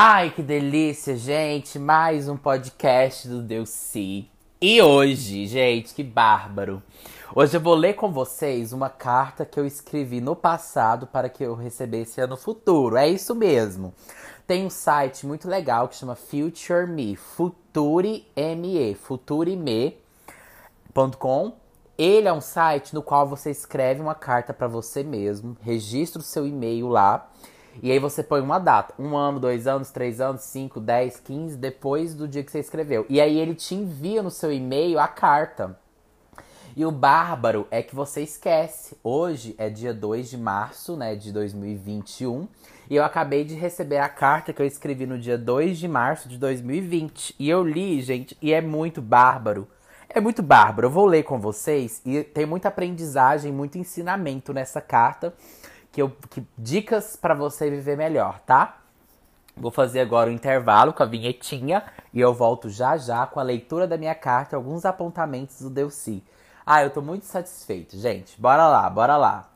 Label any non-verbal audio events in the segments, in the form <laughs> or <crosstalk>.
Ai, que delícia, gente! Mais um podcast do Deus Si. E hoje, gente, que bárbaro! Hoje eu vou ler com vocês uma carta que eu escrevi no passado para que eu recebesse no futuro. É isso mesmo. Tem um site muito legal que chama Future Me, Future Me, futureme.com. Ele é um site no qual você escreve uma carta para você mesmo, registra o seu e-mail lá e aí você põe uma data. Um ano, dois anos, três anos, cinco, dez, quinze, depois do dia que você escreveu. E aí ele te envia no seu e-mail a carta. E o bárbaro é que você esquece. Hoje é dia 2 de março, né, de 2021. E eu acabei de receber a carta que eu escrevi no dia 2 de março de 2020. E eu li, gente, e é muito bárbaro. É muito bárbaro. Eu vou ler com vocês e tem muita aprendizagem, muito ensinamento nessa carta que eu que, dicas para você viver melhor, tá? Vou fazer agora o um intervalo com a vinhetinha e eu volto já já com a leitura da minha carta e alguns apontamentos do Delci. Ah, eu tô muito satisfeito, gente. Bora lá, bora lá.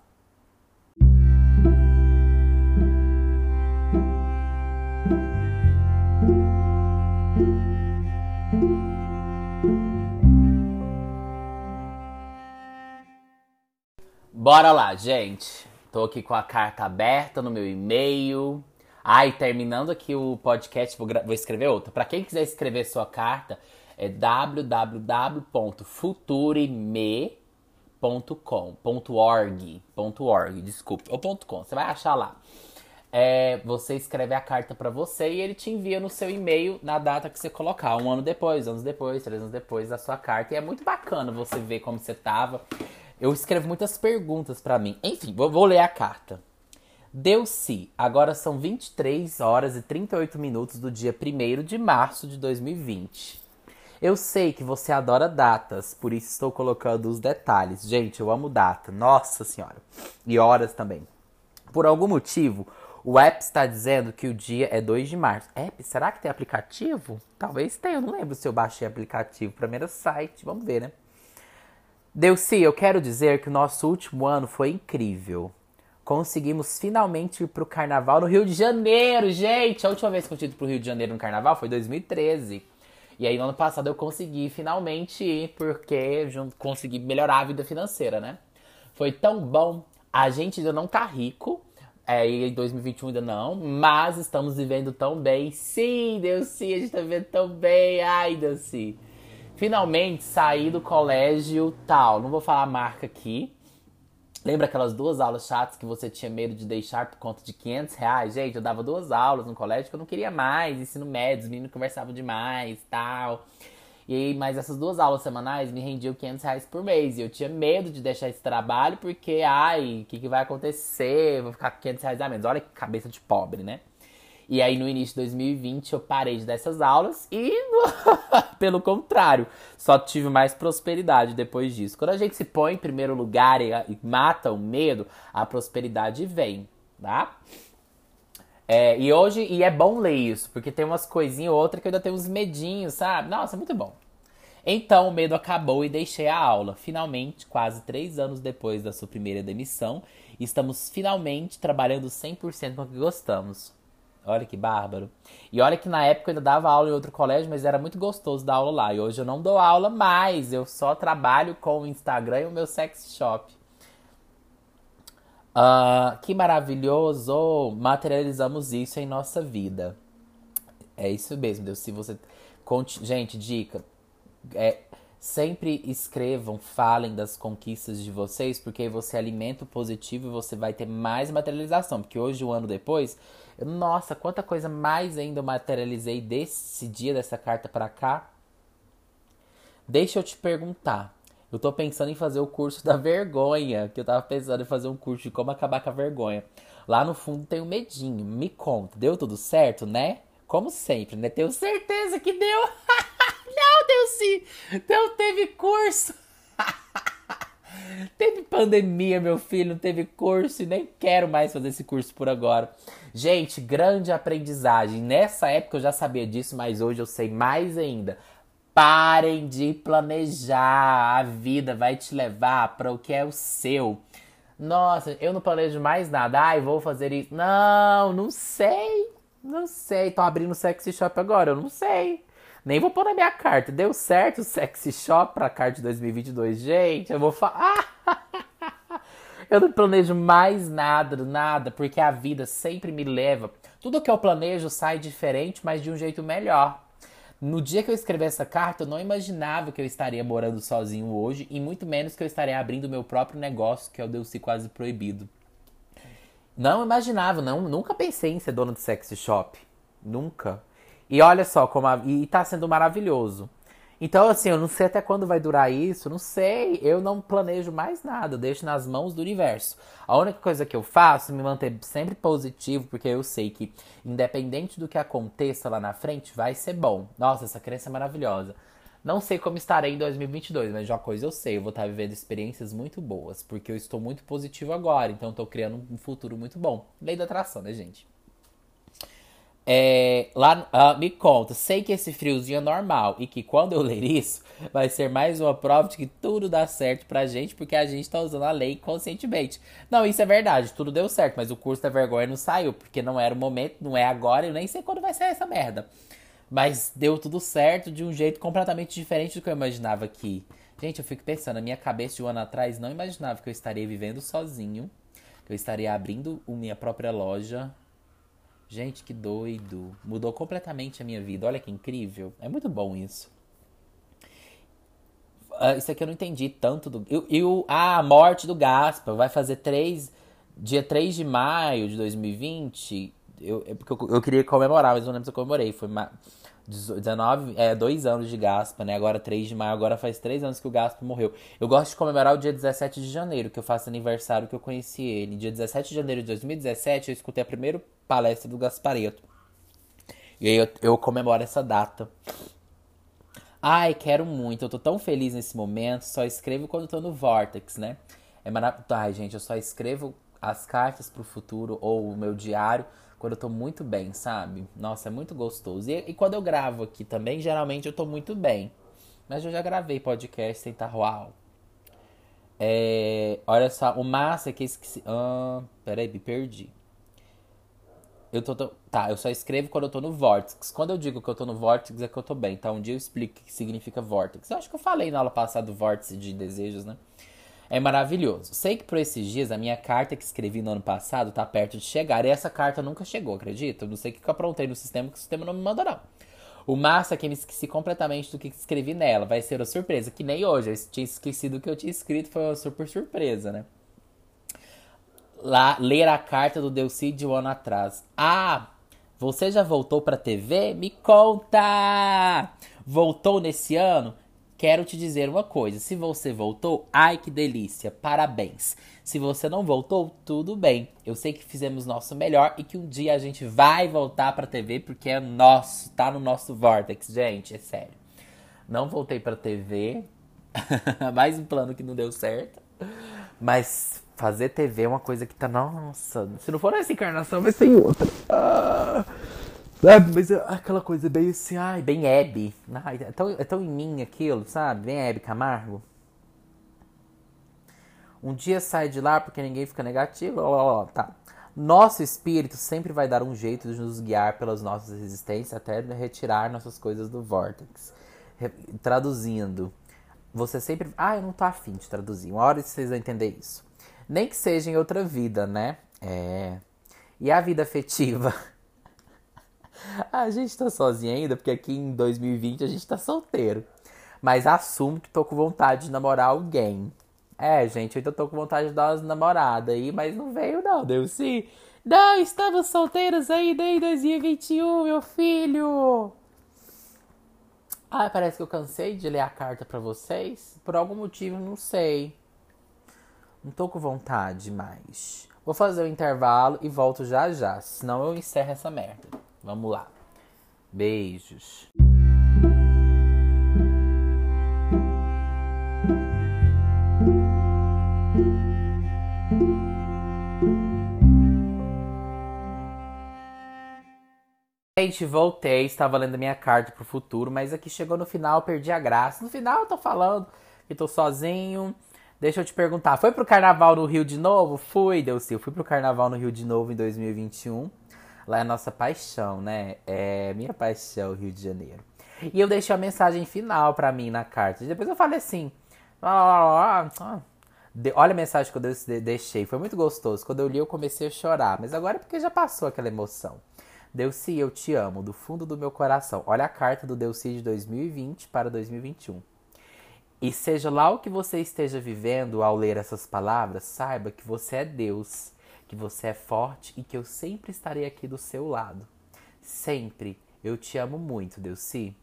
Bora lá, gente. Tô aqui com a carta aberta no meu e-mail. Ah, e terminando aqui o podcast, vou, vou escrever outra. Para quem quiser escrever sua carta, é www.futurime.com.org, desculpe, ou .com, você vai achar lá. É, você escreve a carta para você e ele te envia no seu e-mail na data que você colocar, um ano depois, anos depois, três anos depois da sua carta. E é muito bacana você ver como você tava. Eu escrevo muitas perguntas para mim. Enfim, vou, vou ler a carta. Deu-se. Agora são 23 horas e 38 minutos do dia 1 de março de 2020. Eu sei que você adora datas, por isso estou colocando os detalhes. Gente, eu amo data. Nossa senhora. E horas também. Por algum motivo, o app está dizendo que o dia é 2 de março. App? Será que tem aplicativo? Talvez tenha. Eu não lembro se eu baixei aplicativo. Primeiro site. Vamos ver, né? Deusi, eu quero dizer que o nosso último ano foi incrível. Conseguimos finalmente ir pro carnaval no Rio de Janeiro, gente! A última vez que eu tive pro Rio de Janeiro no carnaval foi 2013. E aí no ano passado eu consegui finalmente ir, porque consegui melhorar a vida financeira, né? Foi tão bom. A gente ainda não tá rico, é, e em 2021 ainda não, mas estamos vivendo tão bem. Sim, sim, a gente tá vivendo tão bem. Ai, sim. Finalmente saí do colégio tal. Não vou falar a marca aqui. Lembra aquelas duas aulas chatas que você tinha medo de deixar por conta de 500 reais? Gente, eu dava duas aulas no colégio que eu não queria mais. Ensino médio, os meninos conversavam demais tal. E aí, mas essas duas aulas semanais me rendiam 500 reais por mês. E eu tinha medo de deixar esse trabalho porque, ai, o que, que vai acontecer? vou ficar com 500 reais a menos. Olha que cabeça de pobre, né? E aí no início de 2020 eu parei de dar essas aulas e, <laughs> pelo contrário, só tive mais prosperidade depois disso. Quando a gente se põe em primeiro lugar e, mata o medo, a prosperidade vem, tá? É, e hoje, e é bom ler isso, porque tem umas coisinhas ou outra que eu ainda tenho uns medinhos, sabe? Nossa, é muito bom. Então o medo acabou e deixei a aula. Finalmente, quase três anos depois da sua primeira demissão, estamos finalmente trabalhando 100% com o que gostamos. Olha que bárbaro. E olha que na época eu ainda dava aula em outro colégio, mas era muito gostoso dar aula lá. E hoje eu não dou aula mais, eu só trabalho com o Instagram e o meu sex shop. Uh, que maravilhoso! Materializamos isso em nossa vida. É isso mesmo, Deus. Se você. Gente, dica. É, Sempre escrevam, falem das conquistas de vocês, porque aí você alimenta o positivo e você vai ter mais materialização. Porque hoje, um ano depois, nossa, quanta coisa mais ainda eu materializei desse dia, dessa carta para cá. Deixa eu te perguntar. Eu tô pensando em fazer o curso da vergonha, que eu tava pensando em fazer um curso de como acabar com a vergonha. Lá no fundo tem um medinho. Me conta, deu tudo certo, né? Como sempre, né? Tenho certeza que deu. <laughs> Não, deu sim. Não teve curso. Teve pandemia, meu filho, não teve curso e nem quero mais fazer esse curso por agora. Gente, grande aprendizagem. Nessa época eu já sabia disso, mas hoje eu sei mais ainda. Parem de planejar. A vida vai te levar para o que é o seu. Nossa, eu não planejo mais nada. Ai, vou fazer isso. Não, não sei. Não sei, tô abrindo sexy shop agora, eu não sei. Nem vou pôr na minha carta. Deu certo o sexy shop pra carta de 2022, gente. Eu vou falar. <laughs> eu não planejo mais nada, nada, porque a vida sempre me leva. Tudo que eu planejo sai diferente, mas de um jeito melhor. No dia que eu escrevi essa carta, eu não imaginava que eu estaria morando sozinho hoje, e muito menos que eu estaria abrindo meu próprio negócio, que é o Deus Quase Proibido. Não imaginava, não, nunca pensei em ser dona de sexy shop. Nunca. E olha só como a, e tá sendo maravilhoso. Então, assim, eu não sei até quando vai durar isso, não sei. Eu não planejo mais nada, eu deixo nas mãos do universo. A única coisa que eu faço é me manter sempre positivo, porque eu sei que, independente do que aconteça lá na frente, vai ser bom. Nossa, essa crença é maravilhosa. Não sei como estarei em 2022, mas de uma coisa eu sei, eu vou estar vivendo experiências muito boas, porque eu estou muito positivo agora, então estou criando um futuro muito bom. Lei da atração, né, gente? É, lá uh, me conta, sei que esse friozinho é normal e que quando eu ler isso vai ser mais uma prova de que tudo dá certo pra gente porque a gente tá usando a lei conscientemente. Não, isso é verdade, tudo deu certo, mas o curso da vergonha não saiu porque não era o momento, não é agora, eu nem sei quando vai sair essa merda. Mas deu tudo certo de um jeito completamente diferente do que eu imaginava aqui. Gente, eu fico pensando, na minha cabeça de um ano atrás não imaginava que eu estaria vivendo sozinho, que eu estaria abrindo minha própria loja Gente, que doido. Mudou completamente a minha vida. Olha que incrível. É muito bom isso. Uh, isso aqui eu não entendi tanto do. E o. Ah, a morte do Gaspa. Vai fazer três. Dia 3 de maio de 2020. Eu, é eu, eu, queria comemorar, mas não lembro se eu comemorei. Foi 19, é, dois anos de Gaspa, né? Agora 3 de maio, agora faz três anos que o Gaspa morreu. Eu gosto de comemorar o dia 17 de janeiro, que eu faço aniversário que eu conheci ele. Dia 17 de janeiro de 2017, eu escutei a primeira palestra do Gaspareto. E aí eu, eu comemoro essa data. Ai, quero muito. Eu tô tão feliz nesse momento. Só escrevo quando tô no Vortex, né? É maravilhoso. Ai, gente, eu só escrevo as cartas pro futuro ou o meu diário quando eu tô muito bem, sabe? Nossa, é muito gostoso. E, e, quando eu gravo aqui também, geralmente eu tô muito bem. Mas eu já gravei podcast sem estar uau. É, olha só, o massa é que esqueci. Ah, peraí, me perdi. Eu tô, tô, Tá, eu só escrevo quando eu tô no Vortex. Quando eu digo que eu tô no Vortex é que eu tô bem, tá? Um dia eu explico o que significa Vortex. Eu acho que eu falei na aula passada do Vórtice de Desejos, né? É maravilhoso. Sei que por esses dias a minha carta que escrevi no ano passado tá perto de chegar. E essa carta nunca chegou, acredita? Não sei o que eu aprontei no sistema, que o sistema não me manda, não. O massa é que me esqueci completamente do que escrevi nela. Vai ser uma surpresa. Que nem hoje. Eu tinha esquecido o que eu tinha escrito. Foi uma super surpresa, né? Lá, ler a carta do Delci de um ano atrás. Ah, você já voltou pra TV? Me conta! Voltou nesse ano? Quero te dizer uma coisa: se você voltou, ai que delícia, parabéns. Se você não voltou, tudo bem. Eu sei que fizemos nosso melhor e que um dia a gente vai voltar pra TV porque é nosso, tá no nosso Vortex, gente, é sério. Não voltei pra TV, <laughs> mais um plano que não deu certo. Mas fazer TV é uma coisa que tá, nossa, se não for essa encarnação, vai ser outra. Ah. É, mas é aquela coisa bem assim, ai, bem Hebe. Ai, é, tão, é tão em mim aquilo, sabe? Bem Hebe Camargo. Um dia sai de lá porque ninguém fica negativo. Ó, ó, ó, tá. Nosso espírito sempre vai dar um jeito de nos guiar pelas nossas resistências até retirar nossas coisas do vórtex. Traduzindo, você sempre. Ah, eu não tô afim de traduzir. Uma hora vocês vão entender isso. Nem que seja em outra vida, né? É. E a vida afetiva? <laughs> a gente tá sozinho ainda, porque aqui em 2020 a gente tá solteiro. Mas assumo que tô com vontade de namorar alguém. É, gente, eu ainda tô com vontade de dar umas namoradas aí, mas não veio não, deu sim. Não, estamos solteiros ainda em 2021, meu filho. Ah, parece que eu cansei de ler a carta para vocês. Por algum motivo, não sei. Não tô com vontade mais. Vou fazer o um intervalo e volto já já, senão eu encerro essa merda. Vamos lá. Beijos. Gente, voltei, estava lendo a minha carta pro futuro, mas aqui chegou no final, perdi a graça. No final eu tô falando que tô sozinho. Deixa eu te perguntar, foi pro carnaval no Rio de novo? Fui, Delci, eu fui pro carnaval no Rio de novo em 2021. Lá é a nossa paixão, né? É minha paixão, Rio de Janeiro. E eu deixei a mensagem final para mim na carta. Depois eu falei assim. olha a mensagem que eu deixei. Foi muito gostoso. Quando eu li, eu comecei a chorar. Mas agora é porque já passou aquela emoção. Deusi, eu te amo do fundo do meu coração. Olha a carta do Deusi de 2020 para 2021. E seja lá o que você esteja vivendo ao ler essas palavras, saiba que você é Deus, que você é forte e que eu sempre estarei aqui do seu lado. Sempre. Eu te amo muito, Deusi.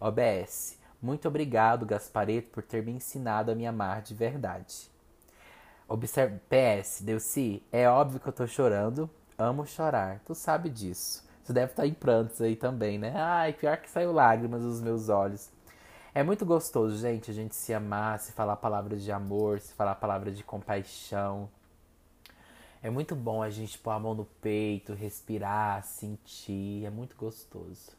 OBS. Muito obrigado, Gaspareto, por ter me ensinado a me amar de verdade. Observe, PS, Deusi, é óbvio que eu tô chorando. Amo chorar, tu sabe disso. Você deve estar em prantos aí também, né? Ai, pior que saiu lágrimas dos meus olhos. É muito gostoso, gente, a gente se amar, se falar palavras de amor, se falar palavras de compaixão. É muito bom a gente pôr a mão no peito, respirar, sentir. É muito gostoso.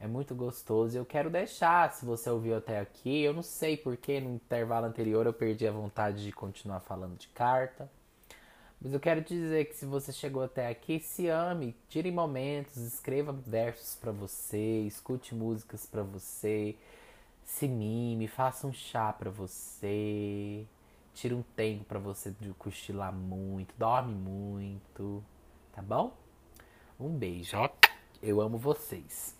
É muito gostoso. Eu quero deixar, se você ouviu até aqui, eu não sei porque no intervalo anterior eu perdi a vontade de continuar falando de carta. Mas eu quero dizer que se você chegou até aqui, se ame, tire momentos, escreva versos para você, escute músicas para você, se mime, faça um chá para você, tire um tempo para você de cochilar muito, dorme muito, tá bom? Um beijo. Eu amo vocês.